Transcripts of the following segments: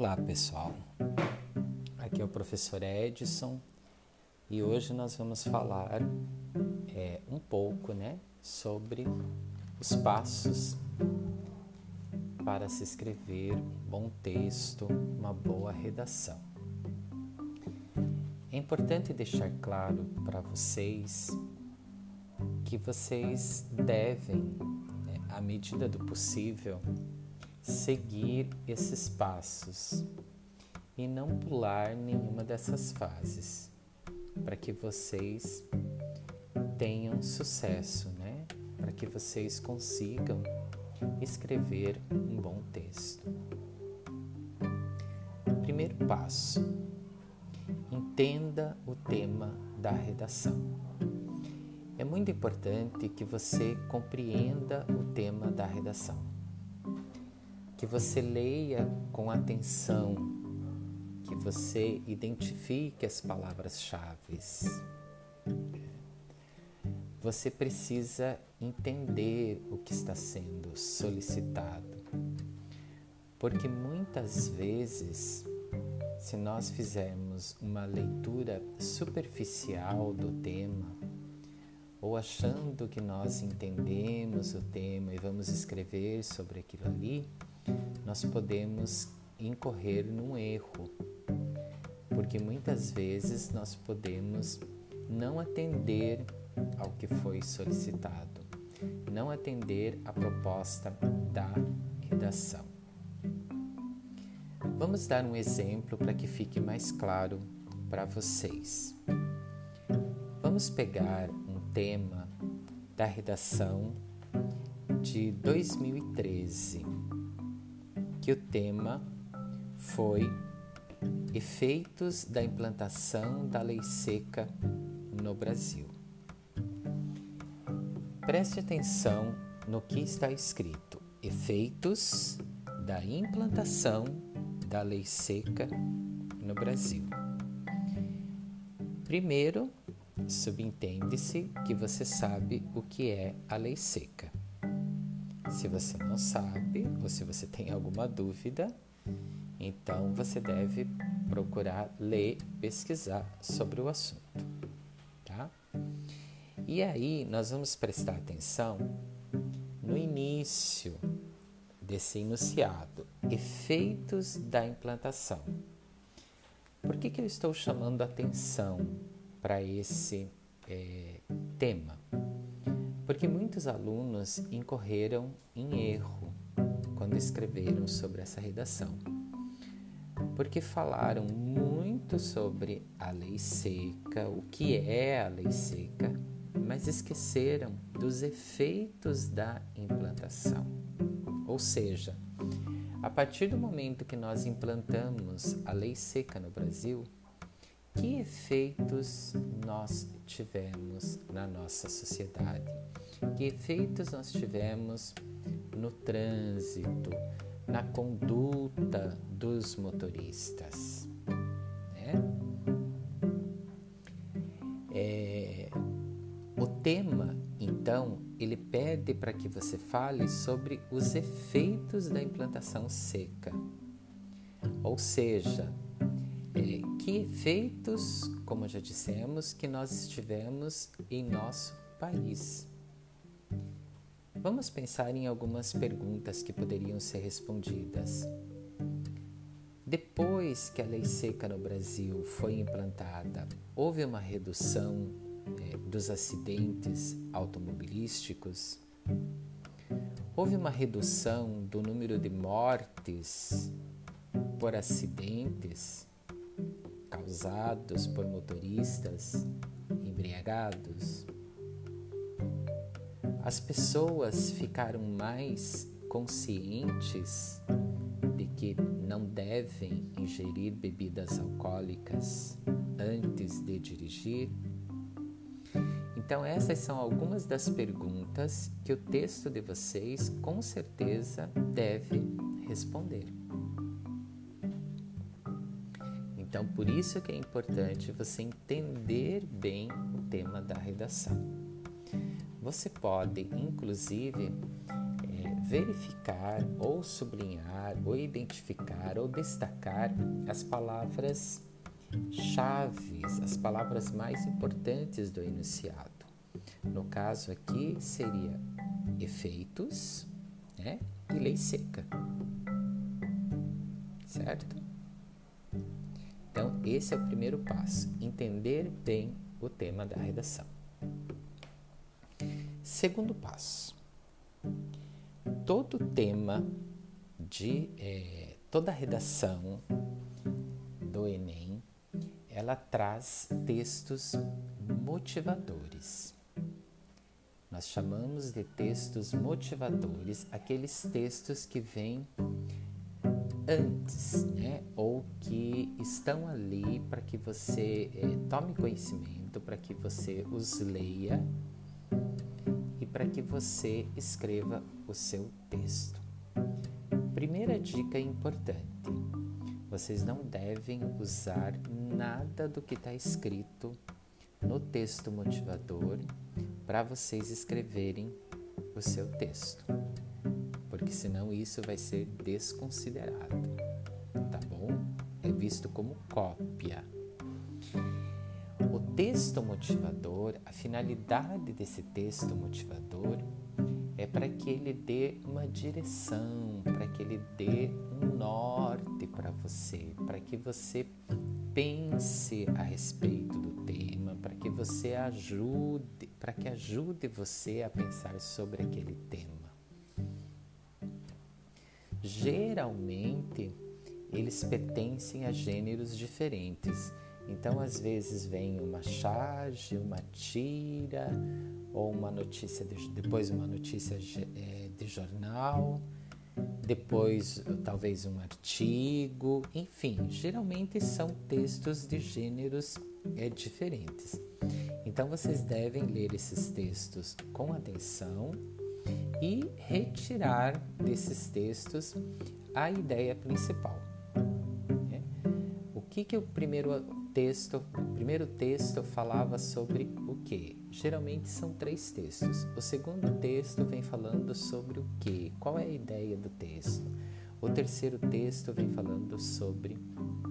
Olá pessoal, aqui é o professor Edson e hoje nós vamos falar é, um pouco né, sobre os passos para se escrever um bom texto, uma boa redação. É importante deixar claro para vocês que vocês devem, né, à medida do possível, seguir esses passos e não pular nenhuma dessas fases, para que vocês tenham sucesso, né? Para que vocês consigam escrever um bom texto. Primeiro passo: entenda o tema da redação. É muito importante que você compreenda o tema da redação que você leia com atenção, que você identifique as palavras-chave. Você precisa entender o que está sendo solicitado, porque muitas vezes, se nós fizermos uma leitura superficial do tema, ou achando que nós entendemos o tema e vamos escrever sobre aquilo ali, nós podemos incorrer num erro, porque muitas vezes nós podemos não atender ao que foi solicitado, não atender a proposta da redação. Vamos dar um exemplo para que fique mais claro para vocês. Vamos pegar um tema da redação de 2013 que o tema foi Efeitos da implantação da lei seca no Brasil. Preste atenção no que está escrito: efeitos da implantação da lei seca no Brasil. Primeiro, subentende-se que você sabe o que é a lei seca. Se você não sabe ou se você tem alguma dúvida, então você deve procurar ler, pesquisar sobre o assunto, tá? E aí nós vamos prestar atenção no início desse enunciado, efeitos da implantação. Por que, que eu estou chamando atenção para esse é, tema? Porque muitos alunos incorreram em erro quando escreveram sobre essa redação, porque falaram muito sobre a lei seca, o que é a lei seca, mas esqueceram dos efeitos da implantação. Ou seja, a partir do momento que nós implantamos a lei seca no Brasil, que efeitos nós tivemos na nossa sociedade? Que efeitos nós tivemos no trânsito, na conduta dos motoristas? Né? É, o tema, então, ele pede para que você fale sobre os efeitos da implantação seca. Ou seja, que efeitos, como já dissemos, que nós tivemos em nosso país. Vamos pensar em algumas perguntas que poderiam ser respondidas. Depois que a lei seca no Brasil foi implantada, houve uma redução é, dos acidentes automobilísticos? Houve uma redução do número de mortes por acidentes? Causados por motoristas embriagados. As pessoas ficaram mais conscientes de que não devem ingerir bebidas alcoólicas antes de dirigir? Então, essas são algumas das perguntas que o texto de vocês com certeza deve responder. Então, por isso que é importante você entender bem o tema da redação. Você pode, inclusive, é, verificar ou sublinhar ou identificar ou destacar as palavras chaves, as palavras mais importantes do enunciado. No caso aqui seria efeitos né, e lei seca. Certo? Então, esse é o primeiro passo: entender bem o tema da redação. Segundo passo: todo tema de é, toda redação do Enem ela traz textos motivadores. Nós chamamos de textos motivadores aqueles textos que vêm antes, né? Ou que estão ali para que você eh, tome conhecimento, para que você os leia e para que você escreva o seu texto. Primeira dica importante: vocês não devem usar nada do que está escrito no texto motivador para vocês escreverem o seu texto, porque senão isso vai ser desconsiderado, tá bom? É visto como cópia. O texto motivador, a finalidade desse texto motivador é para que ele dê uma direção, para que ele dê um norte para você, para que você pense a respeito do tema, para que você ajude, para que ajude você a pensar sobre aquele tema. Geralmente, eles pertencem a gêneros diferentes. Então, às vezes vem uma charge, uma tira, ou uma notícia, de, depois uma notícia é, de jornal, depois talvez um artigo, enfim, geralmente são textos de gêneros é, diferentes. Então vocês devem ler esses textos com atenção e retirar desses textos a ideia principal. Né? O que, que o primeiro texto, o primeiro texto falava sobre o que? Geralmente são três textos. O segundo texto vem falando sobre o que? Qual é a ideia do texto? O terceiro texto vem falando sobre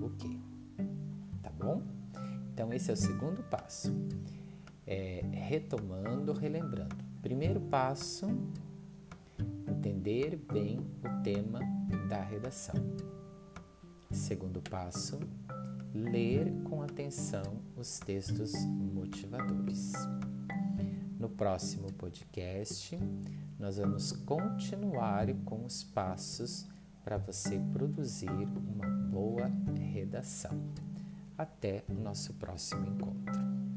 o que? Tá bom? Então esse é o segundo passo. É, retomando, relembrando. Primeiro passo, entender bem o tema da redação. Segundo passo, ler com atenção os textos motivadores. No próximo podcast, nós vamos continuar com os passos para você produzir uma boa redação. Até o nosso próximo encontro.